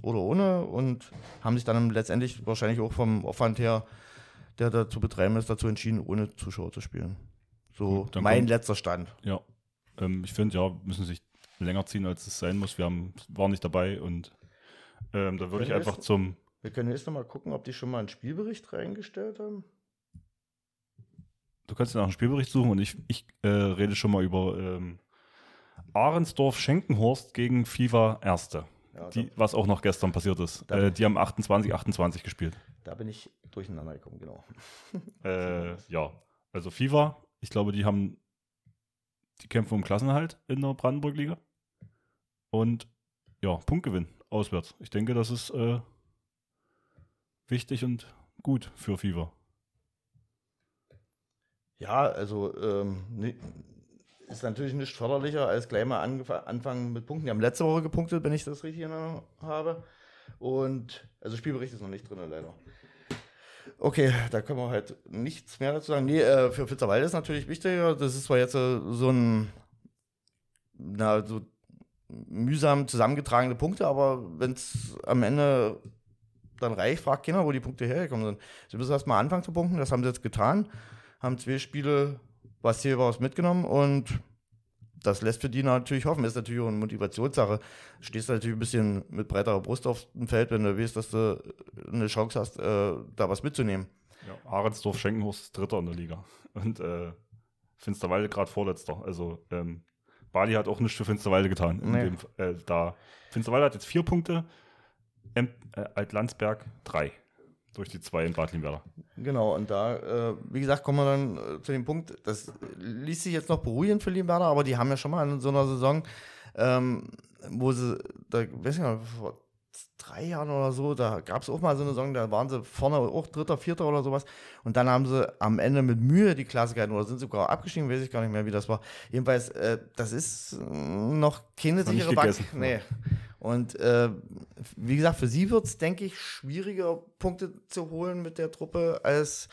B: oder ohne und haben sich dann letztendlich wahrscheinlich auch vom Aufwand her, der da zu betreiben ist, dazu entschieden, ohne Zuschauer zu spielen. So
A: Gut,
B: mein
A: kommt-
B: letzter Stand.
A: ja. Ähm, ich finde, ja, müssen sich länger ziehen, als es sein muss. Wir haben, waren nicht dabei und ähm, da würde ich einfach
B: es-
A: zum,
B: Wir können jetzt noch mal gucken, ob die schon mal einen Spielbericht reingestellt haben.
A: du kannst dir nach einem Spielbericht suchen und ich, ich äh, rede schon mal über ähm, Ahrensdorf-Schenkenhorst gegen FIFA Erste.
B: Ja,
A: Die, was auch noch gestern passiert ist. Äh, die haben 28, 28 gespielt.
B: da, bin ich durcheinander gekommen, genau.
A: Äh, ja, also FIFA, ich glaube, die haben, die kämpfen um Klassenerhalt in der Brandenburg-Liga. Und ja, Punktgewinn auswärts. Ich denke, das ist äh, wichtig und gut für FIFA.
B: Ja, also ähm, ne- ist natürlich nicht förderlicher, als gleich mal anfangen mit Punkten. Die haben letzte Woche gepunktet, wenn ich das richtig in habe. Und also Spielbericht ist noch nicht drin, leider. Okay, da können wir halt nichts mehr dazu sagen. Nee, äh, für Pfitzerwalde ist natürlich wichtiger. Das ist zwar jetzt äh, so ein na, so mühsam zusammengetragene Punkte, aber wenn es am Ende dann reicht, fragt keiner, wo die Punkte hergekommen sind. Sie müssen erstmal anfangen zu punkten, das haben sie jetzt getan haben zwei Spiele was hier was mitgenommen und das lässt für die natürlich hoffen. Ist natürlich auch eine Motivationssache. Stehst natürlich ein bisschen mit breiterer Brust auf dem Feld, wenn du weißt, dass du eine Chance hast, äh, da was mitzunehmen.
A: Ja, Ahrensdorf Schenkenhorst ist Dritter in der Liga. Und äh, Finsterwalde gerade Vorletzter. Also ähm, Bali hat auch nichts für Finsterwalde getan.
B: Nee.
A: dem, äh, da. Finsterwalde hat jetzt vier Punkte, em, äh, Altlandsberg drei. Durch die zwei in Bad Limwerder.
B: Genau, und da, äh, wie gesagt, kommen wir dann äh, zu dem Punkt, das ließ sich jetzt noch beruhigen für Limberda, aber die haben ja schon mal in so einer Saison, ähm, wo sie, da, weiß ich nicht, vor drei Jahren oder so, da gab es auch mal so eine Saison, da waren sie vorne auch Dritter, Vierter oder sowas und dann haben sie am Ende mit Mühe die Klasse gehalten oder sind sogar abgestiegen, weiß ich gar nicht mehr, wie das war. Jedenfalls, äh, das ist noch keine sichere Bank. Nee. Und äh, wie gesagt, für sie wird es, denke ich, schwieriger, Punkte zu holen mit der Truppe als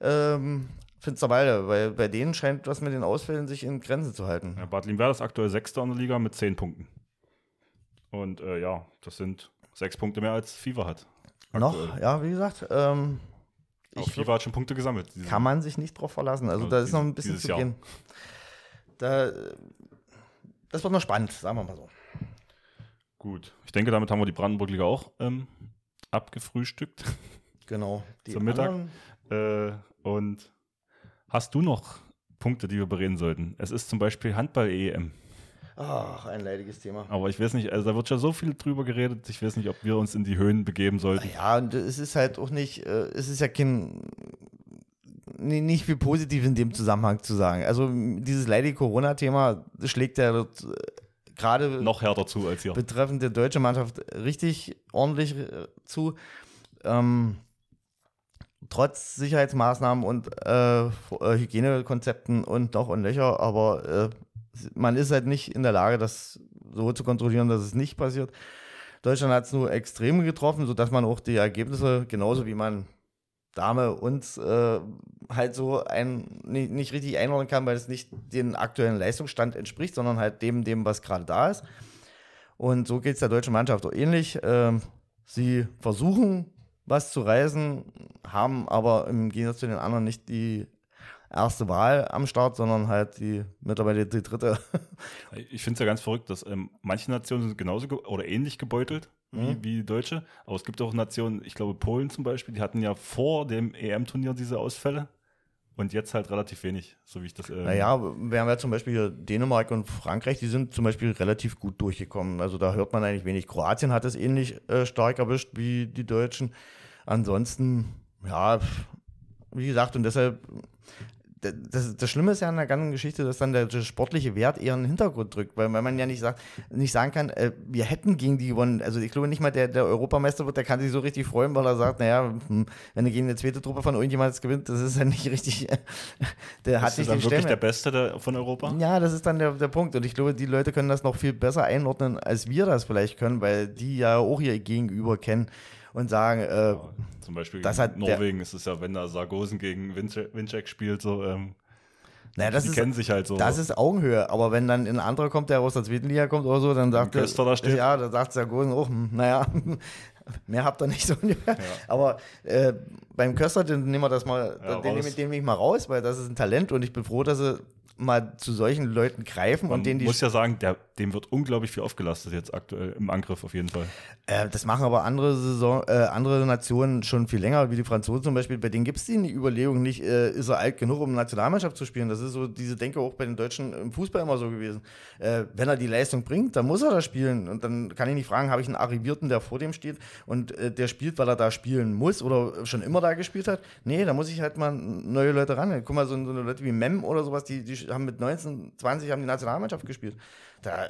B: ähm, Finsterwalde, weil bei denen scheint das mit den Ausfällen sich in Grenzen zu halten.
A: Ja, Bad Limwerder ist aktuell Sechster in der Liga mit zehn Punkten. Und äh, ja, das sind sechs Punkte mehr als FIFA hat.
B: Noch,
A: Aktuell.
B: ja, wie gesagt, ähm,
A: Auch
B: ich
A: FIFA hat schon Punkte gesammelt.
B: kann man sich nicht drauf verlassen. Also
A: Also
B: da ist noch ein bisschen zu
A: Jahr.
B: gehen. Da, das wird noch spannend, sagen wir mal so.
A: Gut. Ich denke, damit haben wir die Brandenburg-Liga auch ähm, abgefrühstückt.
B: Genau. Die
A: Zum Mittag? Äh, und hast du noch Punkte, die wir bereden sollten? Es ist zum Beispiel Handball-EM.
B: Ach, ein leidiges Thema.
A: Aber ich weiß nicht, also da wird ja so viel drüber geredet. Ich weiß nicht, ob wir uns in die Höhen begeben sollten.
B: Ja, und es ist halt auch nicht, äh, es ist ja kein, ni- nicht viel positiv in dem Zusammenhang zu sagen. Also dieses leidige Corona-Thema schlägt ja dort, äh, gerade
A: Noch härter zu als hier.
B: betreffend der deutschen Mannschaft richtig ordentlich äh, zu. Ähm, trotz Sicherheitsmaßnahmen und äh, äh, Hygienekonzepten und noch und Löcher, aber äh, man ist halt nicht in der Lage, das so zu kontrollieren, dass es nicht passiert. Deutschland hat es nur extrem getroffen, sodass man auch die Ergebnisse, genauso wie man Dame uns äh, halt so ein, nicht, nicht richtig einordnen kann, weil es nicht dem aktuellen Leistungsstand entspricht, sondern halt dem, dem was gerade da ist. Und so geht es der deutschen Mannschaft auch ähnlich. Ähm, sie versuchen, was zu reisen, haben aber im Gegensatz zu den anderen nicht die erste Wahl am Start, sondern halt die mittlerweile die dritte.
A: Ich finde es ja ganz verrückt, dass ähm, manche Nationen sind genauso ge oder ähnlich gebeutelt wie,
B: Mhm.
A: wie die Deutsche. Aber es gibt auch Nationen, ich glaube Polen zum Beispiel, die hatten ja vor dem EM-Turnier diese Ausfälle und jetzt halt relativ wenig, so wie ich das. Ähm,
B: Naja, wir haben ja zum Beispiel hier Dänemark und Frankreich, die sind zum Beispiel relativ gut durchgekommen. Also da hört man eigentlich wenig. Kroatien hat es ähnlich äh, stark erwischt wie die Deutschen. Ansonsten, Ja, wie gesagt, und deshalb das, das Schlimme ist ja an der ganzen Geschichte, dass dann der, der sportliche Wert eher in den Hintergrund drückt, weil, weil man ja nicht, sagt, nicht sagen kann, äh, wir hätten gegen die gewonnen. Also ich glaube nicht mal, der, der Europameister wird, der kann sich so richtig freuen, weil er sagt, naja, hm, wenn er gegen eine zweite Truppe von irgendjemandem gewinnt, das ist ja nicht richtig, der hat nicht
A: dann
B: den
A: wirklich
B: Stellenwert.
A: der Beste der, von Europa?
B: Ja, das ist dann der, der Punkt. Und ich glaube, die Leute können das noch viel besser einordnen, als wir das vielleicht können, weil die ja auch ihr Gegenüber kennen und sagen, äh,
A: Ja, zum Beispiel
B: Das hat der-
A: Norwegen ist es ja, wenn da Sargosen gegen Winczek spielt, so, ähm,
B: naja, das
A: die
B: ist,
A: kennen sich halt so.
B: Das ist Augenhöhe, aber wenn dann ein anderer kommt, der aus der zweiten Liga kommt oder so, dann sagt
A: Köster da steht.
B: ja, da sagt Sargosen auch, hm, naja, mehr habt ihr nicht so ungefähr. Aber äh, beim Köster, den nehmen wir das mal,
A: Ja,
B: den,
A: raus.
B: den, nehme ich mal raus, weil das ist ein Talent und ich bin froh, dass sie mal zu solchen Leuten greifen
A: Man
B: und denen die
A: muss ja sagen, der, dem wird unglaublich viel aufgelastet jetzt aktuell im Angriff auf jeden Fall.
B: Äh, das machen aber andere, Saison, äh, andere Nationen schon viel länger, wie die Franzosen zum Beispiel. Bei denen gibt es die Überlegung nicht, äh, ist er alt genug, um Nationalmannschaft zu spielen. Das ist so diese Denke auch bei den Deutschen im Fußball immer so gewesen. Äh, wenn er die Leistung bringt, dann muss er da spielen. Und dann kann ich nicht fragen, habe ich einen Arrivierten, der vor dem steht und äh, der spielt, weil er da spielen muss oder schon immer da gespielt hat? Nee, da muss ich halt mal neue Leute ran. Guck mal, so, so Leute wie Mem oder sowas, die, die haben mit 19, 20 haben die Nationalmannschaft gespielt. Da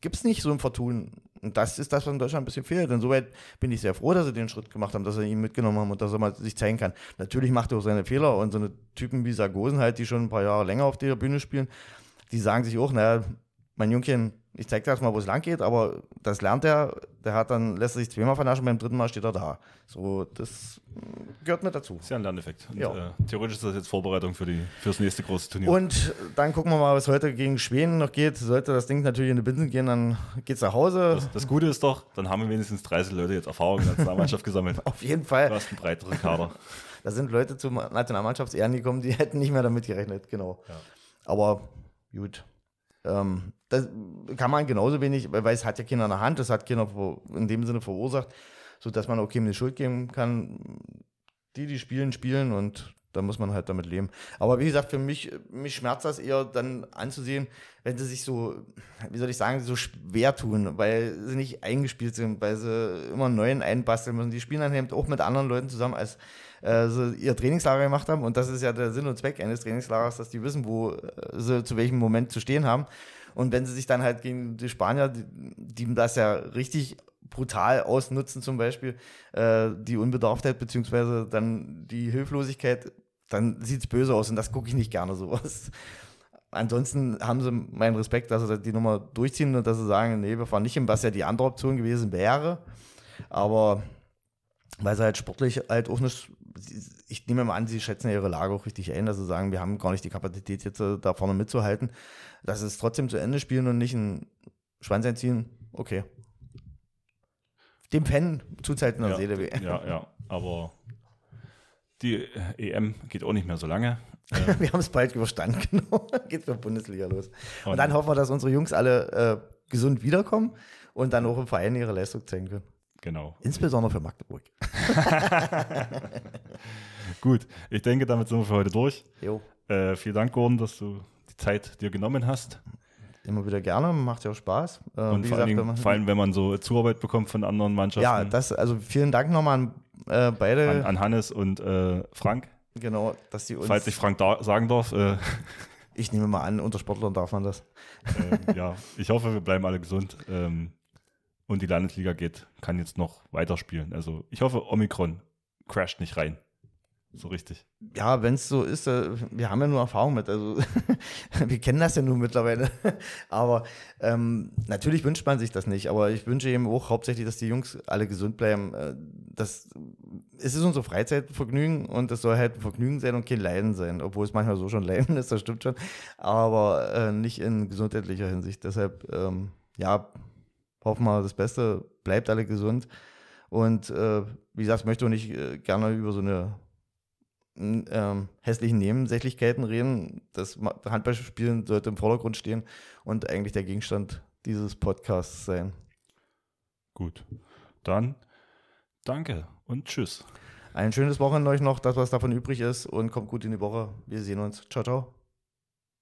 B: gibt es nicht so ein Vertun. Und das ist das, was in Deutschland ein bisschen fehlt. Insoweit bin ich sehr froh, dass sie den Schritt gemacht haben, dass sie ihn mitgenommen haben und dass er mal sich zeigen kann. Natürlich macht er auch seine Fehler und so eine Typen wie Sargosen halt, die schon ein paar Jahre länger auf der Bühne spielen, die sagen sich auch, naja, mein Jungchen, ich zeig dir erst mal, wo es lang geht, aber das lernt er, der hat dann, lässt er sich zweimal vernaschen, beim dritten Mal steht er da. So, das mm, gehört mit dazu.
A: Ist ja ein Lerneffekt. Und,
B: Ja.
A: äh, theoretisch ist das jetzt Vorbereitung für die, fürs nächste große Turnier.
B: Und dann gucken wir mal, was heute gegen Schweden noch geht. Sollte das Ding natürlich in die Binsen gehen, dann geht's nach Hause.
A: das, das Gute ist doch, dann haben wir wenigstens 30 Leute jetzt Erfahrung in der Nationalmannschaft gesammelt.
B: Auf jeden Fall.
A: Du hast einen breiteren Kader.
B: Da sind Leute zum Nationalmannschaftsehren gekommen, die hätten nicht mehr damit gerechnet, genau. Aber gut. Ähm, das kann man genauso wenig, weil es hat ja keiner in der Hand, das hat keiner in dem Sinne verursacht, sodass man okay eine Schuld geben kann. Die, die spielen, spielen und da muss man halt damit leben. Aber wie gesagt, für mich, mich schmerzt das eher dann anzusehen, wenn sie sich so, wie soll ich sagen, so schwer tun, weil sie nicht eingespielt sind, weil sie immer einen neuen einbasteln müssen. Die spielen dann eben auch mit anderen Leuten zusammen, als äh, sie ihr Trainingslager gemacht haben. Und das ist ja der Sinn und Zweck eines Trainingslagers, dass die wissen, wo äh, sie zu welchem Moment zu stehen haben. Und wenn sie sich dann halt gegen die Spanier, die, die das ja richtig brutal ausnutzen, zum Beispiel äh, die Unbedarftheit beziehungsweise dann die Hilflosigkeit, dann sieht es böse aus und das gucke ich nicht gerne sowas. Ansonsten haben sie meinen Respekt, dass sie die Nummer durchziehen und dass sie sagen, nee, wir fahren nicht hin, was ja die andere Option gewesen wäre. Aber weil sie halt sportlich halt auch nicht, ich nehme mal an, sie schätzen ihre Lage auch richtig ein, dass sie sagen, wir haben gar nicht die Kapazität jetzt äh, da vorne mitzuhalten. Dass sie es trotzdem zu Ende spielen und nicht einen Schwanz einziehen, okay. Dem Fan in der
A: ja,
B: Seele weh.
A: ja, ja, aber die EM geht auch nicht mehr so lange. Äh,
B: Wir haben es bald überstanden, genau. Geht für Bundesliga los. Und,
A: Und-
B: dann hoffen wir, dass unsere Jungs alle äh, gesund wiederkommen und dann auch im Verein ihre Leistung zeigen können.
A: genau.
B: Insbesondere für Magdeburg.
A: Gut, ich denke, damit sind wir für heute durch.
B: Jo.
A: Äh, vielen Dank, Gordon, dass du die Zeit dir genommen hast.
B: Immer wieder gerne, macht ja auch Spaß. Äh,
A: Und vor,
B: gesagt,
A: Dingen,
B: man-
A: vor allem, wenn man so Zuarbeit bekommt von anderen Mannschaften.
B: ja, das, also vielen Dank nochmal an äh, beide.
A: an, an Hannes und äh, Frank.
B: genau, dass die uns.
A: Falls ich Frank da sagen darf, äh,
B: ich nehme mal an, unter Sportlern darf man das.
A: äh, ja, ich hoffe, wir bleiben alle gesund. Ähm, und die Landesliga geht, kann jetzt noch weiterspielen. Also ich hoffe, Omikron crasht nicht rein. So richtig.
B: Ja, wenn es so ist, äh, wir haben ja nur Erfahrung mit. Also wir kennen das ja nun mittlerweile. aber ähm, natürlich wünscht man sich das nicht. Aber ich wünsche eben auch hauptsächlich, dass die Jungs alle gesund bleiben. Äh, das, es ist unser Freizeitvergnügen und es soll halt ein Vergnügen sein und kein Leiden sein. Obwohl es manchmal so schon Leiden ist, das stimmt schon. Aber äh, nicht in gesundheitlicher Hinsicht. Deshalb, ähm, ja, hoffen wir das Beste. Bleibt alle gesund. Und äh, wie gesagt, möchte auch nicht äh, gerne über so eine ähm, hässlichen Nebensächlichkeiten reden. Das Handballspielen sollte im Vordergrund stehen und eigentlich der Gegenstand dieses Podcasts sein.
A: Gut. Dann danke und tschüss.
B: Ein schönes Wochenende euch noch, das was davon übrig ist und kommt gut in die Woche. Wir sehen uns. Ciao, ciao.